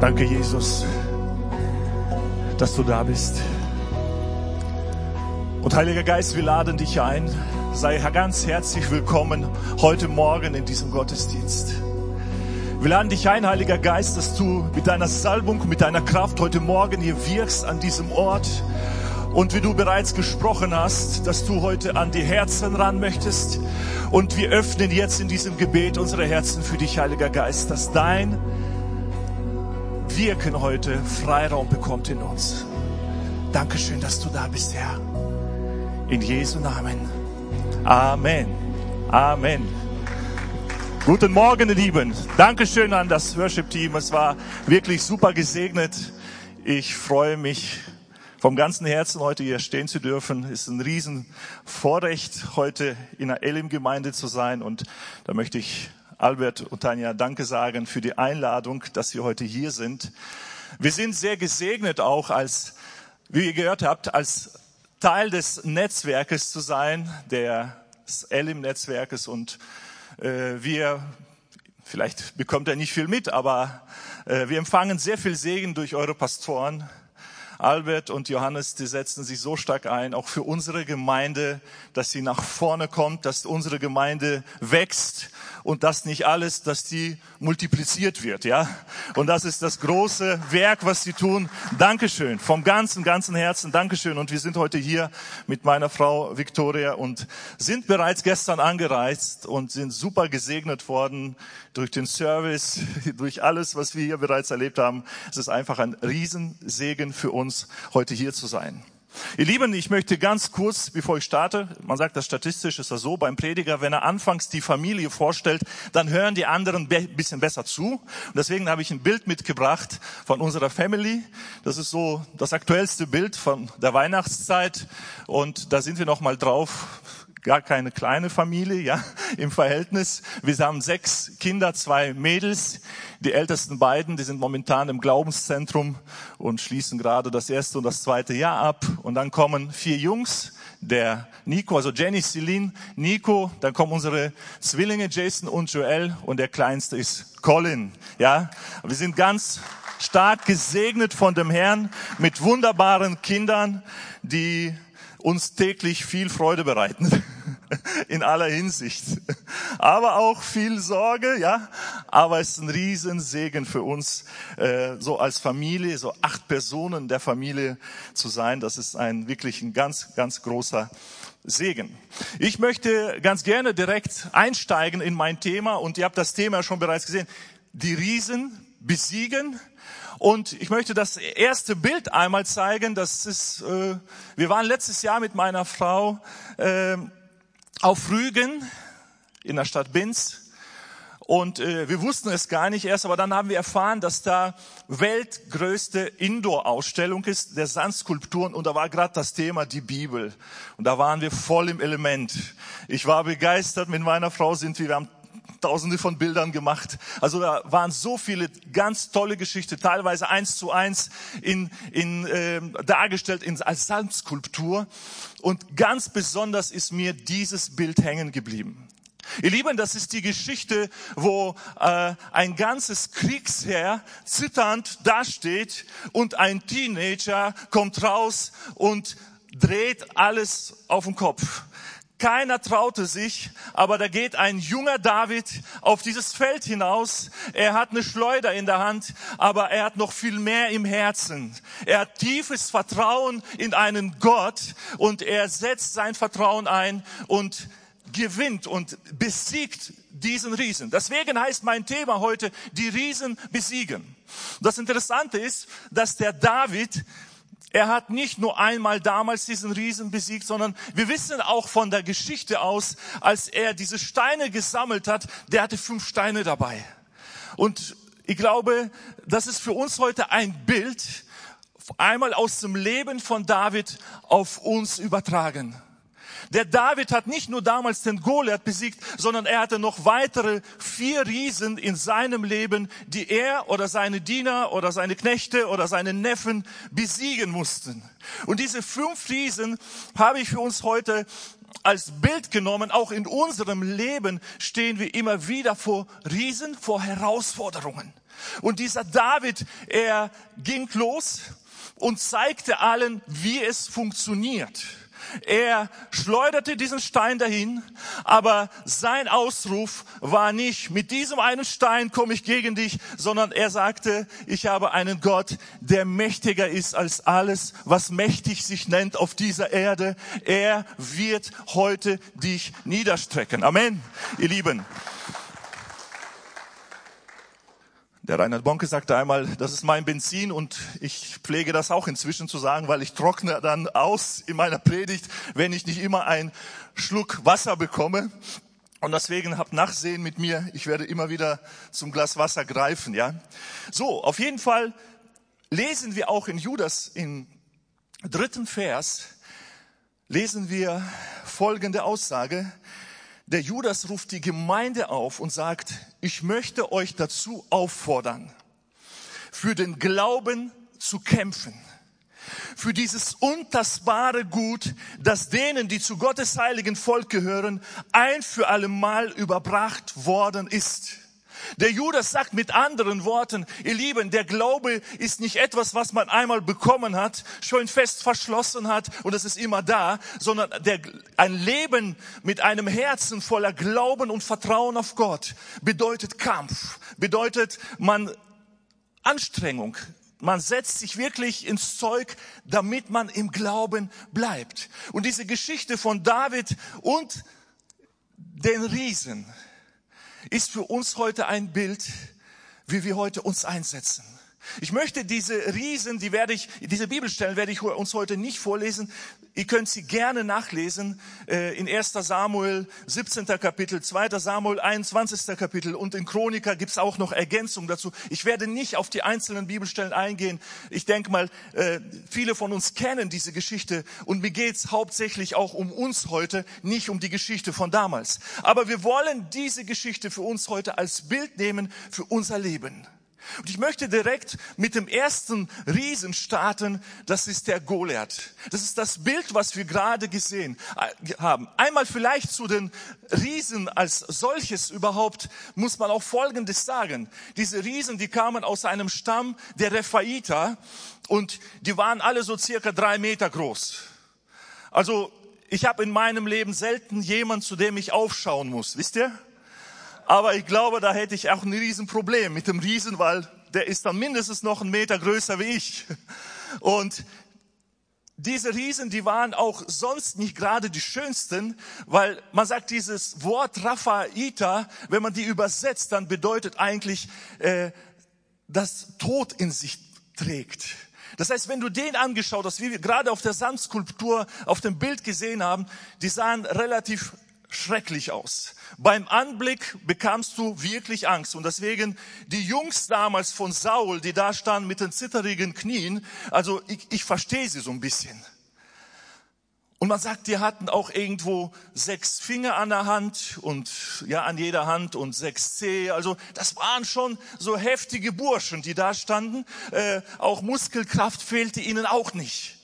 Danke, Jesus, dass du da bist. Und Heiliger Geist, wir laden dich ein. Sei ganz herzlich willkommen heute Morgen in diesem Gottesdienst. Wir laden dich ein, Heiliger Geist, dass du mit deiner Salbung, mit deiner Kraft heute Morgen hier wirkst an diesem Ort. Und wie du bereits gesprochen hast, dass du heute an die Herzen ran möchtest. Und wir öffnen jetzt in diesem Gebet unsere Herzen für dich, Heiliger Geist, dass dein Wirken heute Freiraum bekommt in uns. Dankeschön, dass du da bist, Herr. In Jesu Namen. Amen. Amen. Guten Morgen, ihr Lieben. Dankeschön an das Worship-Team. Es war wirklich super gesegnet. Ich freue mich vom ganzen Herzen, heute hier stehen zu dürfen. Es ist ein Riesenvorrecht, heute in der Elim-Gemeinde zu sein. Und da möchte ich Albert und Tanja Danke sagen für die Einladung, dass wir heute hier sind. Wir sind sehr gesegnet auch als, wie ihr gehört habt, als Teil des Netzwerkes zu sein, des Elim-Netzwerkes und äh, wir, vielleicht bekommt er nicht viel mit, aber äh, wir empfangen sehr viel Segen durch eure Pastoren. Albert und Johannes, die setzen sich so stark ein, auch für unsere Gemeinde, dass sie nach vorne kommt, dass unsere Gemeinde wächst und das nicht alles, dass die multipliziert wird, ja. Und das ist das große Werk, was sie tun. Dankeschön, vom ganzen, ganzen Herzen, Dankeschön. Und wir sind heute hier mit meiner Frau Victoria und sind bereits gestern angereist und sind super gesegnet worden durch den Service, durch alles, was wir hier bereits erlebt haben. Es ist einfach ein Riesensegen für uns, heute hier zu sein. Ihr Lieben, ich möchte ganz kurz, bevor ich starte, man sagt das statistisch ist das so, beim Prediger, wenn er anfangs die Familie vorstellt, dann hören die anderen ein bisschen besser zu. Und deswegen habe ich ein Bild mitgebracht von unserer Family. Das ist so das aktuellste Bild von der Weihnachtszeit. Und da sind wir noch mal drauf gar keine kleine Familie, ja, im Verhältnis. Wir haben sechs Kinder, zwei Mädels. Die ältesten beiden, die sind momentan im Glaubenszentrum und schließen gerade das erste und das zweite Jahr ab. Und dann kommen vier Jungs, der Nico, also Jenny, Celine, Nico, dann kommen unsere Zwillinge Jason und Joel und der kleinste ist Colin, ja. Wir sind ganz stark gesegnet von dem Herrn mit wunderbaren Kindern, die uns täglich viel Freude bereiten in aller Hinsicht, aber auch viel Sorge, ja. Aber es ist ein Riesensegen für uns, äh, so als Familie, so acht Personen der Familie zu sein. Das ist ein wirklich ein ganz, ganz großer Segen. Ich möchte ganz gerne direkt einsteigen in mein Thema und ihr habt das Thema schon bereits gesehen. Die Riesen besiegen und ich möchte das erste Bild einmal zeigen. Das ist, äh, wir waren letztes Jahr mit meiner Frau äh, auf Rügen in der Stadt Binz. Und äh, wir wussten es gar nicht erst, aber dann haben wir erfahren, dass da weltgrößte Indoor-Ausstellung ist der Sandskulpturen und da war gerade das Thema die Bibel. Und da waren wir voll im Element. Ich war begeistert, mit meiner Frau sind wir, wir haben tausende von Bildern gemacht. Also da waren so viele ganz tolle Geschichten, teilweise eins zu eins in, in, äh, dargestellt in, als Salmskulptur. Und ganz besonders ist mir dieses Bild hängen geblieben. Ihr Lieben, das ist die Geschichte, wo äh, ein ganzes Kriegsheer zitternd dasteht und ein Teenager kommt raus und dreht alles auf den Kopf. Keiner traute sich, aber da geht ein junger David auf dieses Feld hinaus. Er hat eine Schleuder in der Hand, aber er hat noch viel mehr im Herzen. Er hat tiefes Vertrauen in einen Gott und er setzt sein Vertrauen ein und gewinnt und besiegt diesen Riesen. Deswegen heißt mein Thema heute, die Riesen besiegen. Das Interessante ist, dass der David er hat nicht nur einmal damals diesen Riesen besiegt, sondern wir wissen auch von der Geschichte aus, als er diese Steine gesammelt hat, der hatte fünf Steine dabei. Und ich glaube, das ist für uns heute ein Bild, einmal aus dem Leben von David auf uns übertragen. Der David hat nicht nur damals den Goliath besiegt, sondern er hatte noch weitere vier Riesen in seinem Leben, die er oder seine Diener oder seine Knechte oder seine Neffen besiegen mussten. Und diese fünf Riesen habe ich für uns heute als Bild genommen. Auch in unserem Leben stehen wir immer wieder vor Riesen, vor Herausforderungen. Und dieser David, er ging los und zeigte allen, wie es funktioniert. Er schleuderte diesen Stein dahin, aber sein Ausruf war nicht, mit diesem einen Stein komme ich gegen dich, sondern er sagte, ich habe einen Gott, der mächtiger ist als alles, was mächtig sich nennt auf dieser Erde. Er wird heute dich niederstrecken. Amen, ihr Lieben. Der Reinhard Bonke sagte einmal, das ist mein Benzin und ich pflege das auch inzwischen zu sagen, weil ich trockne dann aus in meiner Predigt, wenn ich nicht immer einen Schluck Wasser bekomme. Und deswegen habt Nachsehen mit mir. Ich werde immer wieder zum Glas Wasser greifen, ja. So, auf jeden Fall lesen wir auch in Judas im dritten Vers, lesen wir folgende Aussage. Der Judas ruft die Gemeinde auf und sagt, ich möchte euch dazu auffordern, für den Glauben zu kämpfen, für dieses untastbare Gut, das denen, die zu Gottes heiligen Volk gehören, ein für alle Mal überbracht worden ist. Der Judas sagt mit anderen Worten, ihr Lieben, der Glaube ist nicht etwas, was man einmal bekommen hat, schön fest verschlossen hat und es ist immer da, sondern der, ein Leben mit einem Herzen voller Glauben und Vertrauen auf Gott bedeutet Kampf, bedeutet man Anstrengung, man setzt sich wirklich ins Zeug, damit man im Glauben bleibt. Und diese Geschichte von David und den Riesen, ist für uns heute ein Bild, wie wir heute uns einsetzen. Ich möchte diese Riesen, die werde ich, diese Bibelstellen werde ich uns heute nicht vorlesen. Ihr könnt sie gerne nachlesen äh, in 1. Samuel 17. Kapitel, 2. Samuel 21. Kapitel und in Chroniker gibt's auch noch Ergänzungen dazu. Ich werde nicht auf die einzelnen Bibelstellen eingehen. Ich denke mal, äh, viele von uns kennen diese Geschichte und mir geht's hauptsächlich auch um uns heute, nicht um die Geschichte von damals. Aber wir wollen diese Geschichte für uns heute als Bild nehmen für unser Leben. Und ich möchte direkt mit dem ersten Riesen starten. Das ist der Goliath. Das ist das Bild, was wir gerade gesehen äh, haben. Einmal vielleicht zu den Riesen als solches überhaupt muss man auch Folgendes sagen. Diese Riesen, die kamen aus einem Stamm der Rephaiter und die waren alle so circa drei Meter groß. Also ich habe in meinem Leben selten jemand, zu dem ich aufschauen muss. Wisst ihr? Aber ich glaube, da hätte ich auch ein Riesenproblem mit dem Riesen, weil der ist dann mindestens noch einen Meter größer wie ich. Und diese Riesen, die waren auch sonst nicht gerade die schönsten, weil man sagt, dieses Wort Raphaita, wenn man die übersetzt, dann bedeutet eigentlich, äh, dass Tod in sich trägt. Das heißt, wenn du den angeschaut hast, wie wir gerade auf der Sandskulptur auf dem Bild gesehen haben, die sahen relativ schrecklich aus. Beim Anblick bekamst du wirklich Angst. Und deswegen die Jungs damals von Saul, die da standen mit den zitterigen Knien, also ich, ich verstehe sie so ein bisschen. Und man sagt, die hatten auch irgendwo sechs Finger an der Hand und ja an jeder Hand und sechs Zehe. Also das waren schon so heftige Burschen, die da standen. Äh, auch Muskelkraft fehlte ihnen auch nicht.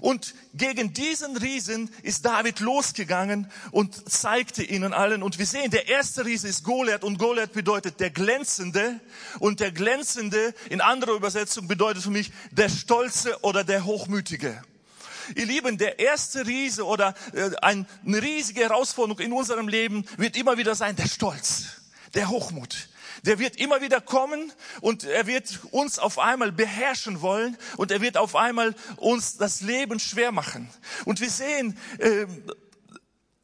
Und gegen diesen Riesen ist David losgegangen und zeigte ihnen allen. Und wir sehen, der erste Riese ist Goliath und Goliath bedeutet der Glänzende. Und der Glänzende in anderer Übersetzung bedeutet für mich der Stolze oder der Hochmütige. Ihr Lieben, der erste Riese oder äh, eine riesige Herausforderung in unserem Leben wird immer wieder sein, der Stolz, der Hochmut der wird immer wieder kommen und er wird uns auf einmal beherrschen wollen und er wird auf einmal uns das Leben schwer machen. Und wir sehen, äh,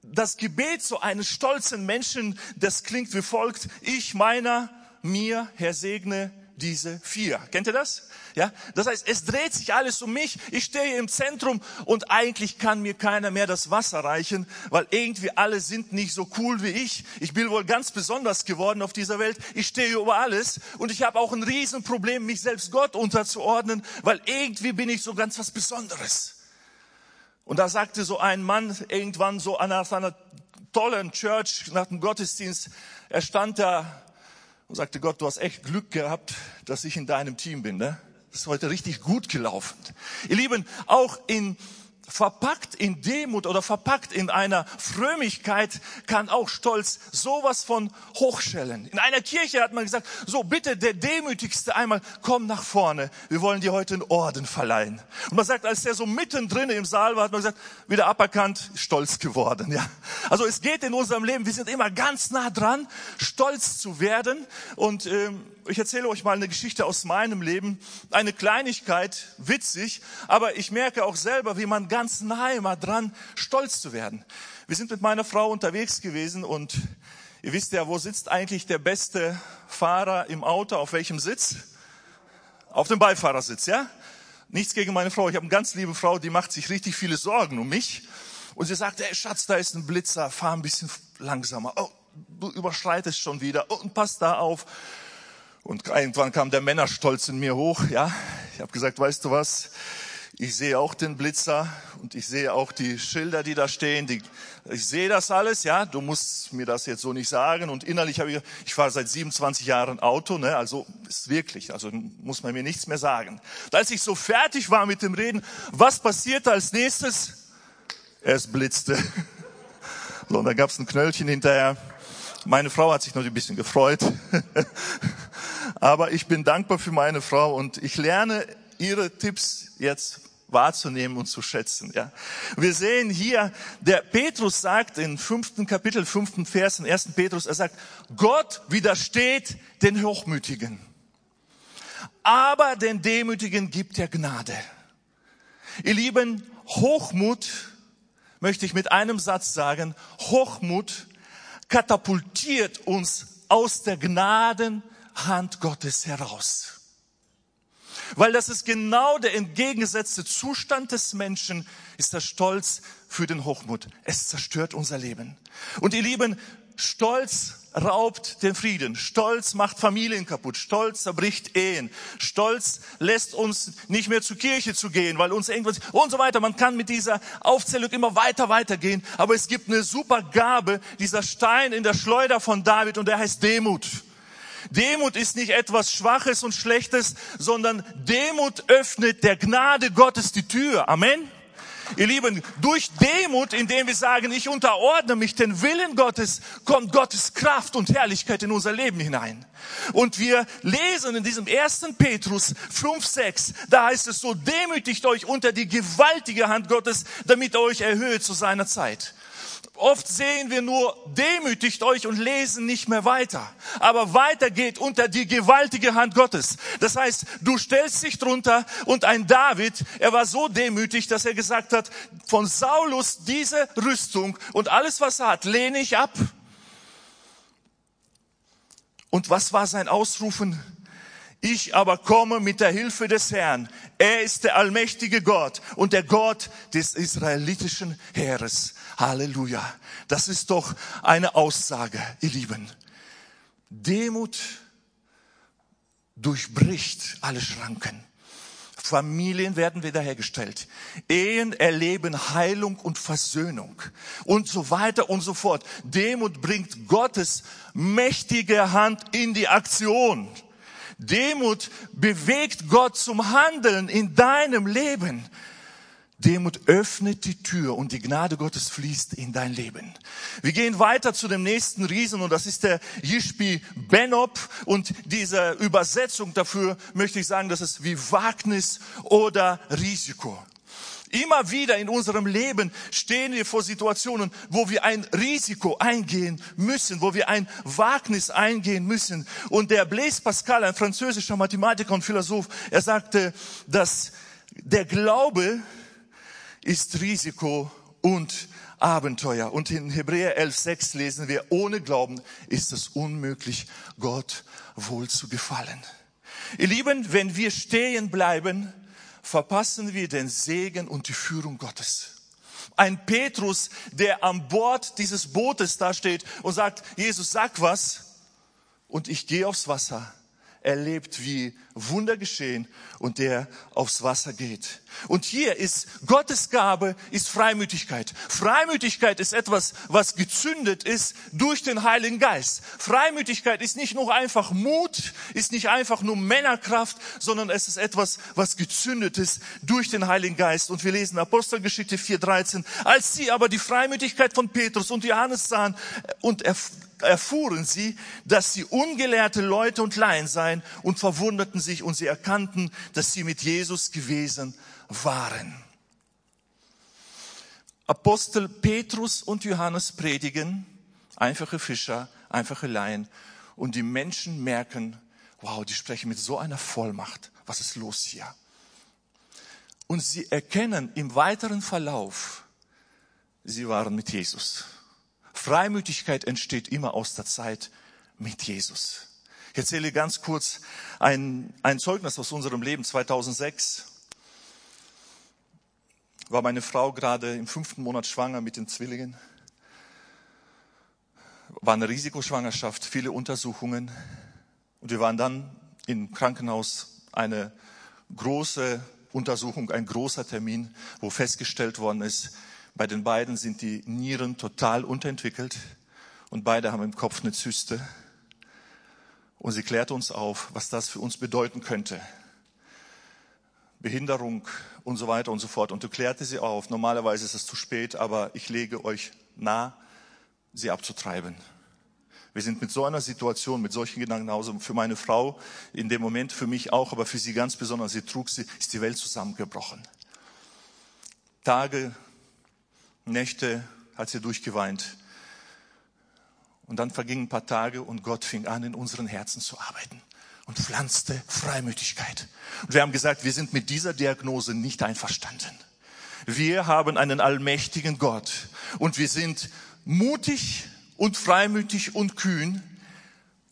das Gebet so eines stolzen Menschen, das klingt wie folgt, ich meiner, mir, Herr segne diese vier. Kennt ihr das? Ja, das heißt, es dreht sich alles um mich. Ich stehe im Zentrum und eigentlich kann mir keiner mehr das Wasser reichen, weil irgendwie alle sind nicht so cool wie ich. Ich bin wohl ganz besonders geworden auf dieser Welt. Ich stehe über alles und ich habe auch ein Riesenproblem, mich selbst Gott unterzuordnen, weil irgendwie bin ich so ganz was Besonderes. Und da sagte so ein Mann irgendwann so an einer tollen Church nach dem Gottesdienst, er stand da und sagte, Gott, du hast echt Glück gehabt, dass ich in deinem Team bin. Ne? Ist heute richtig gut gelaufen. Ihr Lieben, auch in verpackt in Demut oder verpackt in einer Frömmigkeit kann auch Stolz sowas von hochschellen. In einer Kirche hat man gesagt, so bitte der Demütigste einmal, komm nach vorne. Wir wollen dir heute einen Orden verleihen. Und man sagt, als der so mittendrin im Saal war, hat man gesagt, wieder aberkannt, stolz geworden. Ja. Also es geht in unserem Leben, wir sind immer ganz nah dran, stolz zu werden. Und ähm, ich erzähle euch mal eine Geschichte aus meinem Leben. Eine Kleinigkeit, witzig, aber ich merke auch selber, wie man ganz nahe immer dran, stolz zu werden. Wir sind mit meiner Frau unterwegs gewesen und ihr wisst ja, wo sitzt eigentlich der beste Fahrer im Auto? Auf welchem Sitz? Auf dem Beifahrersitz, ja? Nichts gegen meine Frau. Ich habe eine ganz liebe Frau, die macht sich richtig viele Sorgen um mich. Und sie sagt, hey Schatz, da ist ein Blitzer, fahr ein bisschen langsamer. Oh, du überschreitest schon wieder. Oh, und pass da auf. Und irgendwann kam der Männerstolz in mir hoch. Ja, ich habe gesagt, weißt du was? Ich sehe auch den Blitzer und ich sehe auch die Schilder, die da stehen. Die, ich sehe das alles, ja. Du musst mir das jetzt so nicht sagen. Und innerlich habe ich, ich fahre seit 27 Jahren Auto, ne. Also ist wirklich, also muss man mir nichts mehr sagen. Als ich so fertig war mit dem Reden, was passierte als nächstes? Es blitzte. So, und da gab es ein Knöllchen hinterher. Meine Frau hat sich noch ein bisschen gefreut. Aber ich bin dankbar für meine Frau und ich lerne ihre Tipps jetzt wahrzunehmen und zu schätzen. Ja. Wir sehen hier, der Petrus sagt in fünften Kapitel, fünften Vers, in ersten Petrus, er sagt, Gott widersteht den Hochmütigen, aber den Demütigen gibt er Gnade. Ihr Lieben, Hochmut, möchte ich mit einem Satz sagen, Hochmut katapultiert uns aus der Gnadenhand Gottes heraus. Weil das ist genau der entgegengesetzte Zustand des Menschen, ist der Stolz für den Hochmut. Es zerstört unser Leben. Und ihr Lieben, Stolz raubt den Frieden. Stolz macht Familien kaputt. Stolz zerbricht Ehen. Stolz lässt uns nicht mehr zur Kirche zu gehen, weil uns irgendwas und so weiter. Man kann mit dieser Aufzählung immer weiter, weiter gehen. Aber es gibt eine super Gabe, dieser Stein in der Schleuder von David und der heißt Demut. Demut ist nicht etwas Schwaches und Schlechtes, sondern Demut öffnet der Gnade Gottes die Tür. Amen. Ihr Lieben, durch Demut, indem wir sagen, ich unterordne mich den Willen Gottes, kommt Gottes Kraft und Herrlichkeit in unser Leben hinein. Und wir lesen in diesem ersten Petrus 5, 6, da heißt es so, demütigt euch unter die gewaltige Hand Gottes, damit er euch erhöht zu seiner Zeit. Oft sehen wir nur, demütigt euch und lesen nicht mehr weiter. Aber weiter geht unter die gewaltige Hand Gottes. Das heißt, du stellst dich drunter und ein David, er war so demütig, dass er gesagt hat, von Saulus diese Rüstung und alles, was er hat, lehne ich ab. Und was war sein Ausrufen? Ich aber komme mit der Hilfe des Herrn. Er ist der allmächtige Gott und der Gott des israelitischen Heeres. Halleluja. Das ist doch eine Aussage, ihr Lieben. Demut durchbricht alle Schranken. Familien werden wiederhergestellt. Ehen erleben Heilung und Versöhnung und so weiter und so fort. Demut bringt Gottes mächtige Hand in die Aktion. Demut bewegt Gott zum Handeln in deinem Leben. Demut öffnet die Tür und die Gnade Gottes fließt in dein Leben. Wir gehen weiter zu dem nächsten Riesen und das ist der Yishbi Benob und diese Übersetzung dafür möchte ich sagen, das ist wie Wagnis oder Risiko. Immer wieder in unserem Leben stehen wir vor Situationen, wo wir ein Risiko eingehen müssen, wo wir ein Wagnis eingehen müssen. Und der Blaise Pascal, ein französischer Mathematiker und Philosoph, er sagte, dass der Glaube ist Risiko und Abenteuer. Und in Hebräer 11.6 lesen wir, ohne Glauben ist es unmöglich, Gott wohl zu gefallen. Ihr Lieben, wenn wir stehen bleiben, verpassen wir den Segen und die Führung Gottes. Ein Petrus, der an Bord dieses Bootes da steht und sagt, Jesus, sag was und ich gehe aufs Wasser. Erlebt, wie Wunder geschehen und der aufs Wasser geht. Und hier ist Gottes Gabe, ist Freimütigkeit. Freimütigkeit ist etwas, was gezündet ist durch den Heiligen Geist. Freimütigkeit ist nicht nur einfach Mut, ist nicht einfach nur Männerkraft, sondern es ist etwas, was gezündet ist durch den Heiligen Geist. Und wir lesen Apostelgeschichte 4.13. Als sie aber die Freimütigkeit von Petrus und Johannes sahen und erfuhren sie, dass sie ungelehrte Leute und Laien seien und verwunderten sich und sie erkannten, dass sie mit Jesus gewesen waren. Apostel Petrus und Johannes predigen, einfache Fischer, einfache Laien und die Menschen merken, wow, die sprechen mit so einer Vollmacht. Was ist los hier? Und sie erkennen im weiteren Verlauf, sie waren mit Jesus. Freimütigkeit entsteht immer aus der Zeit mit Jesus. Ich erzähle ganz kurz ein, ein Zeugnis aus unserem Leben 2006 war meine Frau gerade im fünften Monat schwanger mit den Zwillingen. War eine Risikoschwangerschaft, viele Untersuchungen. Und wir waren dann im Krankenhaus eine große Untersuchung, ein großer Termin, wo festgestellt worden ist, bei den beiden sind die Nieren total unterentwickelt und beide haben im Kopf eine Zyste. Und sie klärt uns auf, was das für uns bedeuten könnte. Behinderung und so weiter und so fort. Und du klärte sie auf. Normalerweise ist es zu spät, aber ich lege euch nah, sie abzutreiben. Wir sind mit so einer Situation, mit solchen Gedanken nach Hause. Für meine Frau in dem Moment, für mich auch, aber für sie ganz besonders. Sie trug sie, ist die Welt zusammengebrochen. Tage, Nächte hat sie durchgeweint. Und dann vergingen ein paar Tage und Gott fing an, in unseren Herzen zu arbeiten und pflanzte Freimütigkeit. Und wir haben gesagt, wir sind mit dieser Diagnose nicht einverstanden. Wir haben einen allmächtigen Gott und wir sind mutig und freimütig und kühn,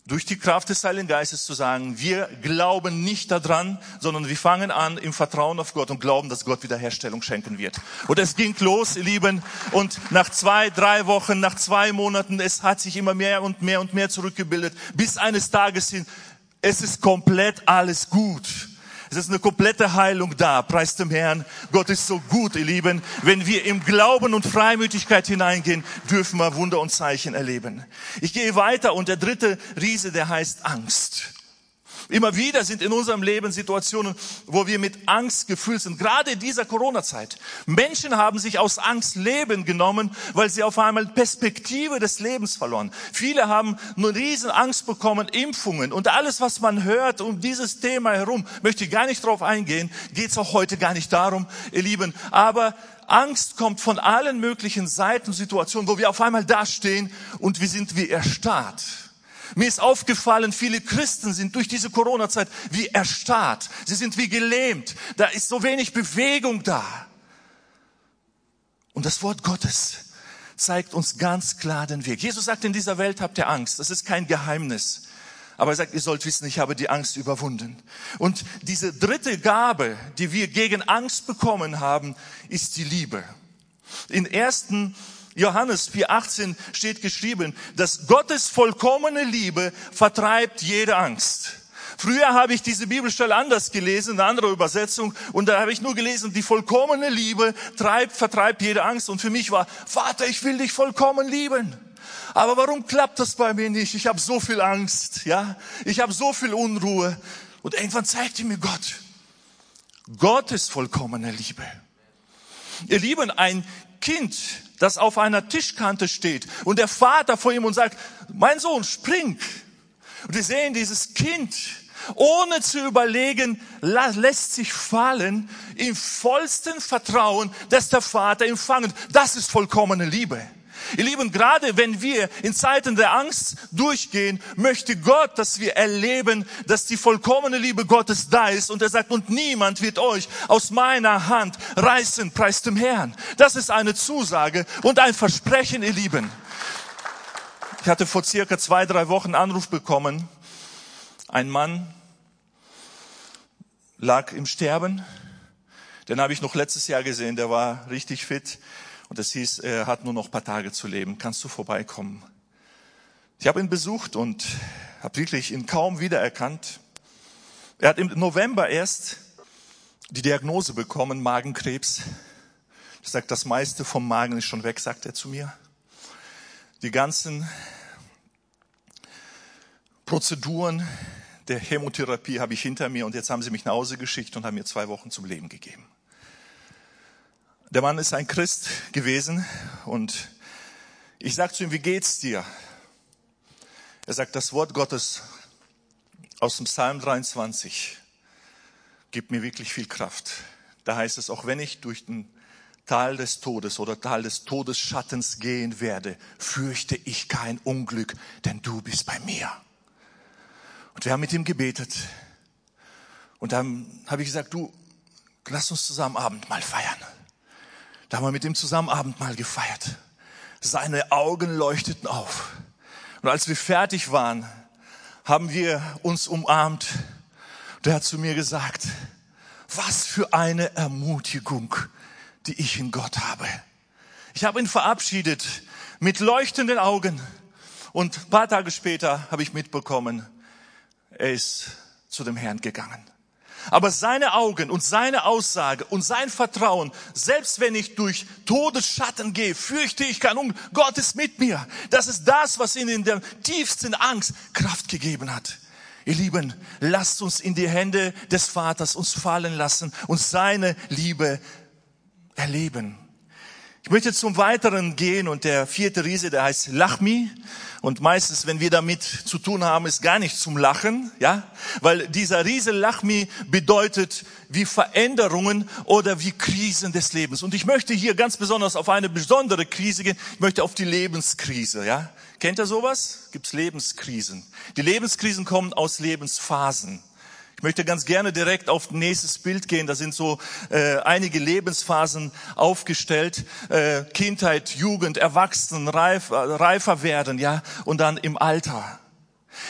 durch die Kraft des Heiligen Geistes zu sagen, wir glauben nicht daran, sondern wir fangen an im Vertrauen auf Gott und glauben, dass Gott Wiederherstellung schenken wird. Und es ging los, ihr Lieben, und nach zwei, drei Wochen, nach zwei Monaten, es hat sich immer mehr und mehr und mehr zurückgebildet, bis eines Tages hin, es ist komplett alles gut. Es ist eine komplette Heilung da. Preis dem Herrn. Gott ist so gut, ihr Lieben. Wenn wir im Glauben und Freimütigkeit hineingehen, dürfen wir Wunder und Zeichen erleben. Ich gehe weiter und der dritte Riese, der heißt Angst. Immer wieder sind in unserem Leben Situationen, wo wir mit Angst gefüllt sind. Gerade in dieser Corona-Zeit. Menschen haben sich aus Angst Leben genommen, weil sie auf einmal Perspektive des Lebens verloren. Viele haben eine riesen Angst bekommen, Impfungen und alles, was man hört um dieses Thema herum, möchte ich gar nicht drauf eingehen, geht es auch heute gar nicht darum, ihr Lieben. Aber Angst kommt von allen möglichen Seiten, Situationen, wo wir auf einmal dastehen und wir sind wie erstarrt. Mir ist aufgefallen, viele Christen sind durch diese Corona-Zeit wie erstarrt. Sie sind wie gelähmt. Da ist so wenig Bewegung da. Und das Wort Gottes zeigt uns ganz klar den Weg. Jesus sagt, in dieser Welt habt ihr Angst. Das ist kein Geheimnis. Aber er sagt, ihr sollt wissen, ich habe die Angst überwunden. Und diese dritte Gabe, die wir gegen Angst bekommen haben, ist die Liebe. In ersten Johannes 4,18 steht geschrieben, dass Gottes vollkommene Liebe vertreibt jede Angst. Früher habe ich diese Bibelstelle anders gelesen, eine andere Übersetzung, und da habe ich nur gelesen, die vollkommene Liebe treibt, vertreibt jede Angst. Und für mich war, Vater, ich will dich vollkommen lieben. Aber warum klappt das bei mir nicht? Ich habe so viel Angst, ja, ich habe so viel Unruhe. Und irgendwann zeigte mir Gott, Gottes vollkommene Liebe. Ihr Lieben, ein Kind, das auf einer Tischkante steht und der Vater vor ihm und sagt, mein Sohn, spring. Und wir sehen dieses Kind, ohne zu überlegen, lässt sich fallen im vollsten Vertrauen, dass der Vater empfangen. Das ist vollkommene Liebe. Ihr Lieben, gerade wenn wir in Zeiten der Angst durchgehen, möchte Gott, dass wir erleben, dass die vollkommene Liebe Gottes da ist. Und er sagt, und niemand wird euch aus meiner Hand reißen, preis dem Herrn. Das ist eine Zusage und ein Versprechen, ihr Lieben. Ich hatte vor circa zwei, drei Wochen Anruf bekommen. Ein Mann lag im Sterben. Den habe ich noch letztes Jahr gesehen, der war richtig fit. Und es hieß, er hat nur noch paar Tage zu leben. Kannst du vorbeikommen? Ich habe ihn besucht und habe wirklich ihn kaum wiedererkannt. Er hat im November erst die Diagnose bekommen, Magenkrebs. Ich sage, das meiste vom Magen ist schon weg, sagt er zu mir. Die ganzen Prozeduren der Chemotherapie habe ich hinter mir und jetzt haben sie mich nach Hause geschickt und haben mir zwei Wochen zum Leben gegeben. Der Mann ist ein Christ gewesen und ich sage zu ihm, wie geht's dir? Er sagt, das Wort Gottes aus dem Psalm 23 gibt mir wirklich viel Kraft. Da heißt es, auch wenn ich durch den Tal des Todes oder Tal des Todesschattens gehen werde, fürchte ich kein Unglück, denn du bist bei mir. Und wir haben mit ihm gebetet. Und dann habe ich gesagt, du, lass uns zusammen Abendmahl feiern. Da haben wir mit ihm zusammen Abendmahl gefeiert. Seine Augen leuchteten auf. Und als wir fertig waren, haben wir uns umarmt. Und er hat zu mir gesagt, was für eine Ermutigung, die ich in Gott habe. Ich habe ihn verabschiedet mit leuchtenden Augen. Und ein paar Tage später habe ich mitbekommen, er ist zu dem Herrn gegangen. Aber seine Augen und seine Aussage und sein Vertrauen, selbst wenn ich durch Todesschatten gehe, fürchte ich kein Unglück. Gott ist mit mir. Das ist das, was ihn in der tiefsten Angst Kraft gegeben hat. Ihr Lieben, lasst uns in die Hände des Vaters uns fallen lassen und seine Liebe erleben. Ich möchte zum Weiteren gehen und der vierte Riese, der heißt Lachmi. Und meistens, wenn wir damit zu tun haben, ist gar nicht zum Lachen, ja? Weil dieser Riese Lachmi bedeutet wie Veränderungen oder wie Krisen des Lebens. Und ich möchte hier ganz besonders auf eine besondere Krise gehen. Ich möchte auf die Lebenskrise, ja? Kennt ihr sowas? Gibt's Lebenskrisen? Die Lebenskrisen kommen aus Lebensphasen. Ich möchte ganz gerne direkt auf nächstes Bild gehen. Da sind so äh, einige Lebensphasen aufgestellt. Äh, Kindheit, Jugend, Erwachsenen, reif, äh, reifer werden, ja, und dann im Alter.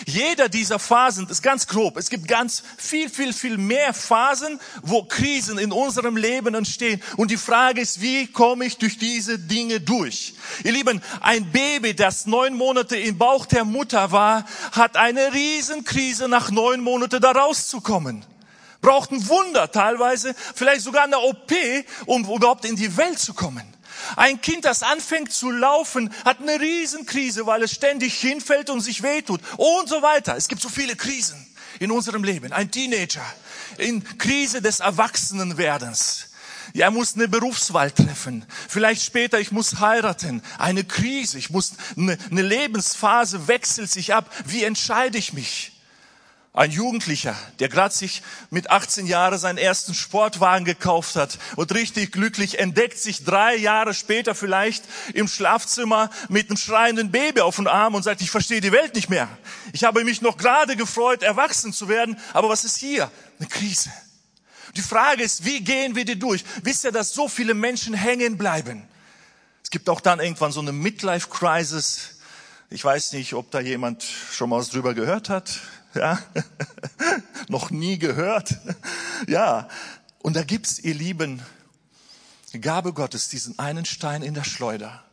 Jeder dieser Phasen ist ganz grob. Es gibt ganz viel, viel, viel mehr Phasen, wo Krisen in unserem Leben entstehen. Und die Frage ist, wie komme ich durch diese Dinge durch? Ihr Lieben, ein Baby, das neun Monate im Bauch der Mutter war, hat eine Riesenkrise nach neun Monaten da rauszukommen. Braucht ein Wunder teilweise, vielleicht sogar eine OP, um überhaupt in die Welt zu kommen. Ein Kind, das anfängt zu laufen, hat eine Riesenkrise, weil es ständig hinfällt und sich wehtut und so weiter. Es gibt so viele Krisen in unserem Leben. Ein Teenager in Krise des Erwachsenenwerdens. Ja, er muss eine Berufswahl treffen. Vielleicht später, ich muss heiraten. Eine Krise. Ich muss, eine, eine Lebensphase wechselt sich ab. Wie entscheide ich mich? Ein Jugendlicher, der gerade sich mit 18 Jahren seinen ersten Sportwagen gekauft hat und richtig glücklich entdeckt sich drei Jahre später vielleicht im Schlafzimmer mit einem schreienden Baby auf dem Arm und sagt, ich verstehe die Welt nicht mehr. Ich habe mich noch gerade gefreut, erwachsen zu werden, aber was ist hier? Eine Krise. Die Frage ist, wie gehen wir die durch? Wisst ihr, dass so viele Menschen hängen bleiben? Es gibt auch dann irgendwann so eine Midlife-Crisis. Ich weiß nicht, ob da jemand schon mal was drüber gehört hat. Ja? Noch nie gehört. Ja. Und da gibt's, ihr Lieben, Gabe Gottes, diesen einen Stein in der Schleuder.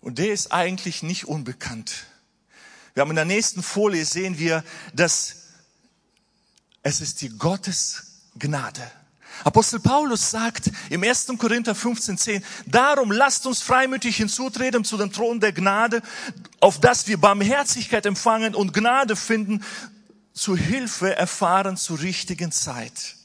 Und der ist eigentlich nicht unbekannt. Wir haben in der nächsten Folie sehen wir, dass es ist die Gottes Gnade. Apostel Paulus sagt im 1. Korinther 15.10, darum lasst uns freimütig hinzutreten zu dem Thron der Gnade, auf dass wir Barmherzigkeit empfangen und Gnade finden, zu Hilfe erfahren zur richtigen Zeit.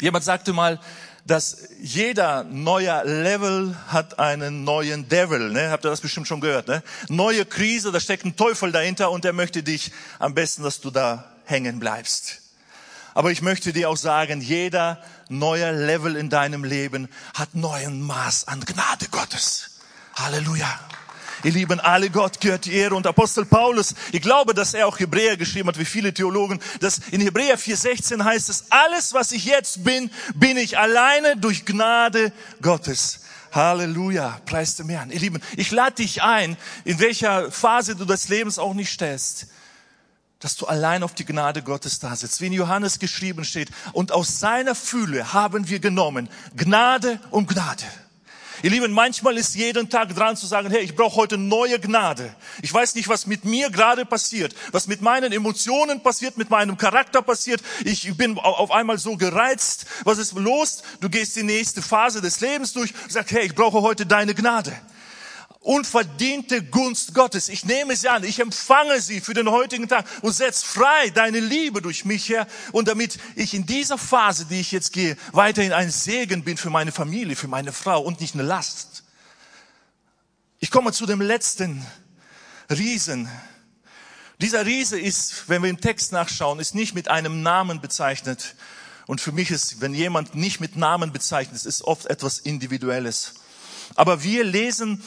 Jemand sagte mal, dass jeder neuer Level hat einen neuen Devil. Ne? Habt ihr das bestimmt schon gehört? Ne? Neue Krise, da steckt ein Teufel dahinter und der möchte dich am besten, dass du da hängen bleibst. Aber ich möchte dir auch sagen, jeder neue Level in deinem Leben hat neuen Maß an Gnade Gottes. Halleluja. Ihr Lieben, alle Gott gehört die Ehre. Und Apostel Paulus, ich glaube, dass er auch Hebräer geschrieben hat, wie viele Theologen, dass in Hebräer 4,16 heißt es, alles, was ich jetzt bin, bin ich alleine durch Gnade Gottes. Halleluja, preis dem Herrn. Ihr Lieben, ich lade dich ein, in welcher Phase du des Lebens auch nicht stellst dass du allein auf die Gnade Gottes da sitzt. Wie in Johannes geschrieben steht, und aus seiner Fühle haben wir genommen Gnade um Gnade. Ihr Lieben, manchmal ist jeden Tag dran zu sagen, hey, ich brauche heute neue Gnade. Ich weiß nicht, was mit mir gerade passiert, was mit meinen Emotionen passiert, mit meinem Charakter passiert. Ich bin auf einmal so gereizt. Was ist los? Du gehst die nächste Phase des Lebens durch, sagst, hey, ich brauche heute deine Gnade unverdiente Gunst Gottes. Ich nehme sie an, ich empfange sie für den heutigen Tag und setz frei deine Liebe durch mich her und damit ich in dieser Phase, die ich jetzt gehe, weiterhin ein Segen bin für meine Familie, für meine Frau und nicht eine Last. Ich komme zu dem letzten Riesen. Dieser Riese ist, wenn wir im Text nachschauen, ist nicht mit einem Namen bezeichnet. Und für mich ist, wenn jemand nicht mit Namen bezeichnet ist oft etwas Individuelles. Aber wir lesen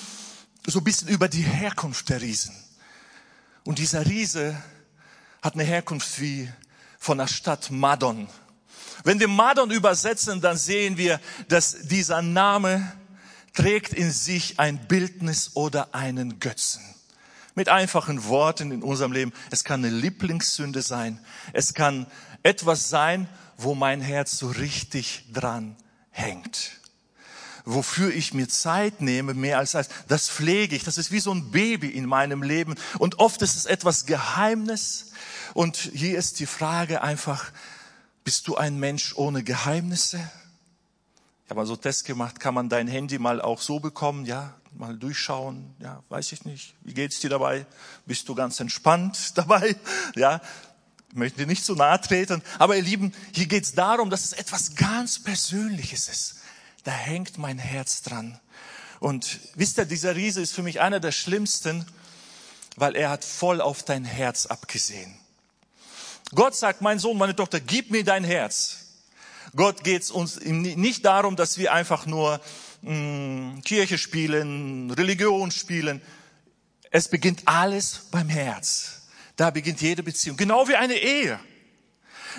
so ein bisschen über die Herkunft der Riesen. Und dieser Riese hat eine Herkunft wie von der Stadt Madon. Wenn wir Madon übersetzen, dann sehen wir, dass dieser Name trägt in sich ein Bildnis oder einen Götzen. Mit einfachen Worten in unserem Leben. Es kann eine Lieblingssünde sein. Es kann etwas sein, wo mein Herz so richtig dran hängt wofür ich mir Zeit nehme, mehr als als, das pflege ich. Das ist wie so ein Baby in meinem Leben. Und oft ist es etwas Geheimnis. Und hier ist die Frage einfach, bist du ein Mensch ohne Geheimnisse? Ich habe mal so Test gemacht, kann man dein Handy mal auch so bekommen, ja, mal durchschauen, ja, weiß ich nicht. Wie geht's dir dabei? Bist du ganz entspannt dabei? Ja, ich möchte dir nicht zu nahe treten, aber ihr Lieben, hier geht's darum, dass es etwas ganz Persönliches ist da hängt mein Herz dran. Und wisst ihr, dieser Riese ist für mich einer der schlimmsten, weil er hat voll auf dein Herz abgesehen. Gott sagt, mein Sohn, meine Tochter, gib mir dein Herz. Gott geht es uns nicht darum, dass wir einfach nur mh, hm, Kirche spielen, Religion spielen. Es beginnt alles beim Herz. Da beginnt jede Beziehung. Genau wie eine Ehe.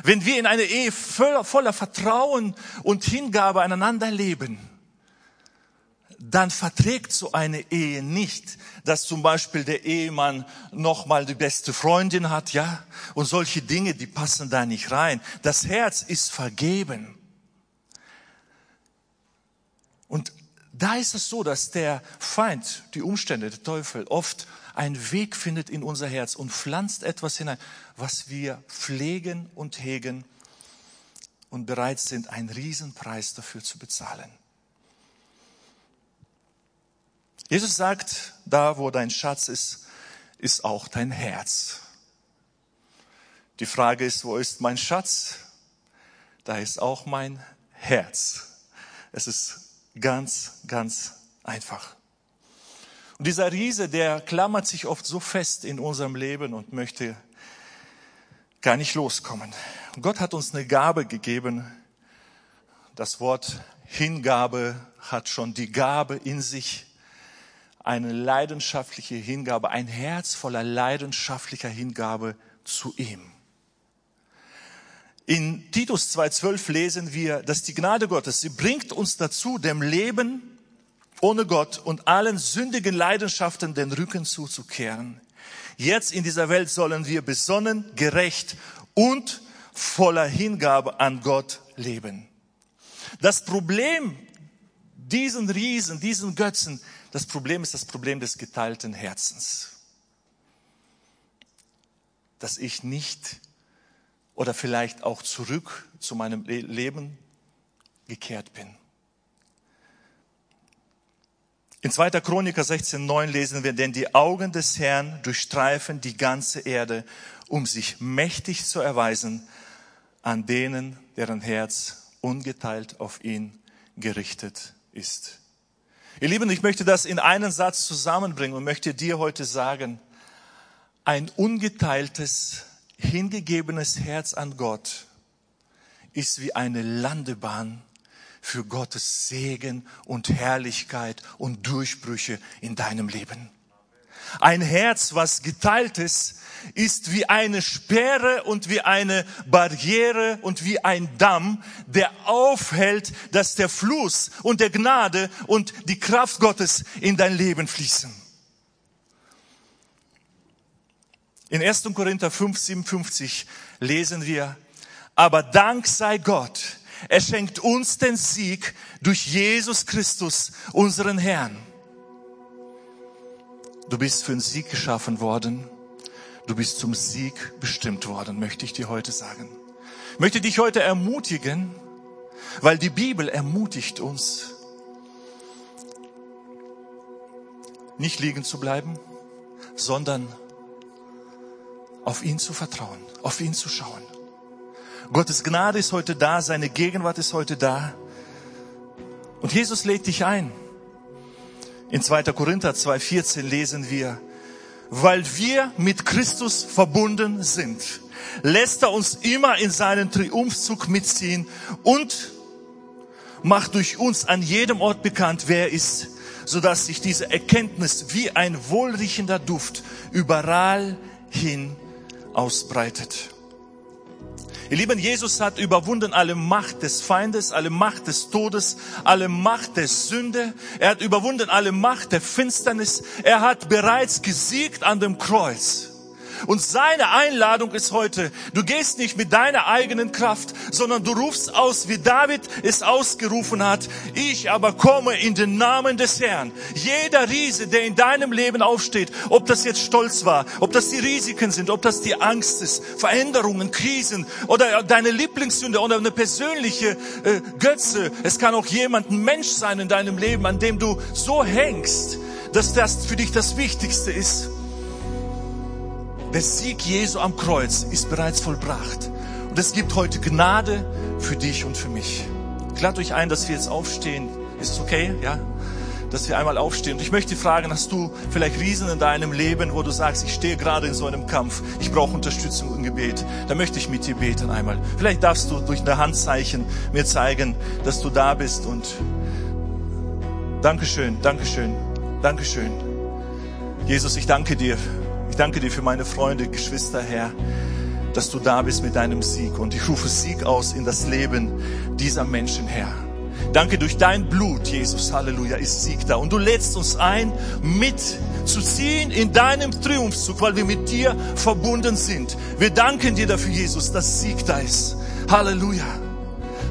Wenn wir in einer Ehe voller, Vertrauen und Hingabe aneinander leben, dann verträgt so eine Ehe nicht, dass zum Beispiel der Ehemann nochmal die beste Freundin hat, ja, und solche Dinge, die passen da nicht rein. Das Herz ist vergeben. Und da ist es so, dass der Feind, die Umstände, der Teufel oft einen Weg findet in unser Herz und pflanzt etwas hinein, was wir pflegen und hegen und bereit sind, einen Riesenpreis dafür zu bezahlen. Jesus sagt, da wo dein Schatz ist, ist auch dein Herz. Die Frage ist, wo ist mein Schatz? Da ist auch mein Herz. Es ist ganz, ganz einfach. Und dieser Riese, der klammert sich oft so fest in unserem Leben und möchte gar nicht loskommen. Und Gott hat uns eine Gabe gegeben. Das Wort Hingabe hat schon die Gabe in sich, eine leidenschaftliche Hingabe, ein Herz voller leidenschaftlicher Hingabe zu ihm. In Titus 2.12 lesen wir, dass die Gnade Gottes, sie bringt uns dazu, dem Leben ohne Gott und allen sündigen Leidenschaften den Rücken zuzukehren. Jetzt in dieser Welt sollen wir besonnen, gerecht und voller Hingabe an Gott leben. Das Problem diesen Riesen, diesen Götzen, das Problem ist das Problem des geteilten Herzens. Dass ich nicht oder vielleicht auch zurück zu meinem Leben gekehrt bin. In 2. Chroniker 16,9 lesen wir, denn die Augen des Herrn durchstreifen die ganze Erde, um sich mächtig zu erweisen an denen, deren Herz ungeteilt auf ihn gerichtet ist. Ihr Lieben, ich möchte das in einen Satz zusammenbringen und möchte dir heute sagen, ein ungeteiltes, hingegebenes Herz an Gott ist wie eine Landebahn für Gottes Segen und Herrlichkeit und Durchbrüche in deinem Leben. Ein Herz, was geteilt ist, ist wie eine Sperre und wie eine Barriere und wie ein Damm, der aufhält, dass der Fluss und der Gnade und die Kraft Gottes in dein Leben fließen. In 1. Korinther 5, 57 lesen wir, aber Dank sei Gott, Er schenkt uns den Sieg durch Jesus Christus, unseren Herrn. Du bist für den Sieg geschaffen worden. Du bist zum Sieg bestimmt worden, möchte ich dir heute sagen. Ich möchte dich heute ermutigen, weil die Bibel ermutigt uns, nicht liegen zu bleiben, sondern auf ihn zu vertrauen, auf ihn zu schauen. Gottes Gnade ist heute da, seine Gegenwart ist heute da. Und Jesus lädt dich ein. In 2. Korinther 2.14 lesen wir, weil wir mit Christus verbunden sind, lässt er uns immer in seinen Triumphzug mitziehen und macht durch uns an jedem Ort bekannt, wer er ist, sodass sich diese Erkenntnis wie ein wohlriechender Duft überall hin ausbreitet. Ihr Lieben, Jesus hat überwunden alle Macht des Feindes, alle Macht des Todes, alle Macht der Sünde. Er hat überwunden alle Macht der Finsternis. Er hat bereits gesiegt an dem Kreuz. Und seine Einladung ist heute, du gehst nicht mit deiner eigenen Kraft, sondern du rufst aus, wie David es ausgerufen hat. Ich aber komme in den Namen des Herrn. Jeder Riese, der in deinem Leben aufsteht, ob das jetzt Stolz war, ob das die Risiken sind, ob das die Angst ist, Veränderungen, Krisen oder deine Lieblingssünde oder eine persönliche äh, Götze. Es kann auch jemand, ein Mensch sein in deinem Leben, an dem du so hängst, dass das für dich das Wichtigste ist. Der Sieg Jesu am Kreuz ist bereits vollbracht. Und es gibt heute Gnade für dich und für mich. Ich euch ein, dass wir jetzt aufstehen. Ist es okay? Ja? Dass wir einmal aufstehen. Und ich möchte fragen, hast du vielleicht Riesen in deinem Leben, wo du sagst, ich stehe gerade in so einem Kampf, ich brauche Unterstützung und Gebet. Da möchte ich mit dir beten einmal. Vielleicht darfst du durch ein Handzeichen mir zeigen, dass du da bist und Dankeschön, Dankeschön, Dankeschön. Jesus, ich danke dir ich danke dir für meine Freunde, Geschwister, Herr, dass du da bist mit deinem Sieg. Und ich rufe Sieg aus in das Leben dieser Menschen, Herr. Danke, durch dein Blut, Jesus, Halleluja, ist Sieg da. Und du lädst uns ein, mitzuziehen in deinem Triumphzug, weil wir mit dir verbunden sind. Wir danken dir dafür, Jesus, dass Sieg da ist. Halleluja.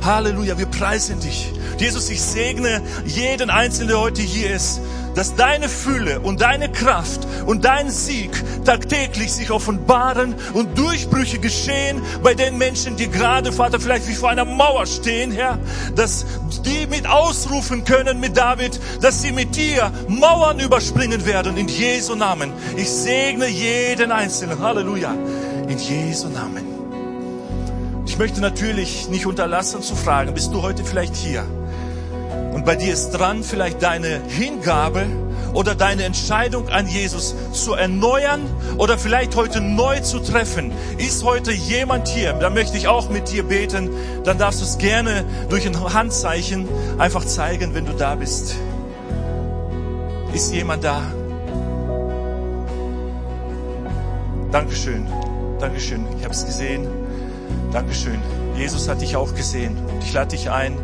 Halleluja, wir preisen dich. Jesus, ich segne jeden Einzelnen, der heute hier ist dass deine Fülle und deine Kraft und dein Sieg tagtäglich sich offenbaren und Durchbrüche geschehen bei den Menschen, die gerade, Vater, vielleicht wie vor einer Mauer stehen, Herr, dass die mit ausrufen können mit David, dass sie mit dir Mauern überspringen werden in Jesu Namen. Ich segne jeden Einzelnen. Halleluja. In Jesu Namen. Ich möchte natürlich nicht unterlassen zu fragen, bist du heute vielleicht hier? Bei dir ist dran, vielleicht deine Hingabe oder deine Entscheidung an Jesus zu erneuern oder vielleicht heute neu zu treffen. Ist heute jemand hier? Da möchte ich auch mit dir beten. Dann darfst du es gerne durch ein Handzeichen einfach zeigen, wenn du da bist. Ist jemand da? Dankeschön. Dankeschön. Ich habe es gesehen. Dankeschön. Jesus hat dich auch gesehen. Und ich lade dich ein,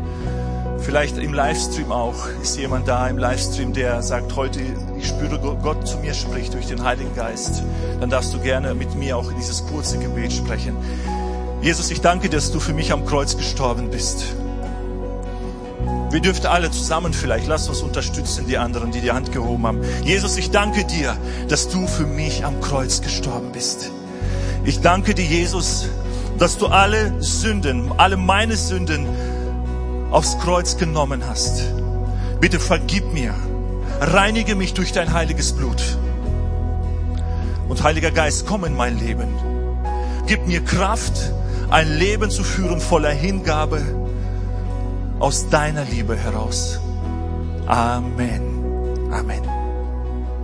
Vielleicht im Livestream auch ist jemand da im Livestream, der sagt, heute ich spüre Gott zu mir spricht durch den Heiligen Geist. Dann darfst du gerne mit mir auch dieses kurze Gebet sprechen. Jesus, ich danke dass du für mich am Kreuz gestorben bist. Wir dürften alle zusammen vielleicht, lass uns unterstützen, die anderen, die die Hand gehoben haben. Jesus, ich danke dir, dass du für mich am Kreuz gestorben bist. Ich danke dir, Jesus, dass du alle Sünden, alle meine Sünden aufs Kreuz genommen hast. Bitte vergib mir, reinige mich durch dein heiliges Blut. Und Heiliger Geist, komm in mein Leben. Gib mir Kraft, ein Leben zu führen voller Hingabe aus deiner Liebe heraus. Amen. Amen.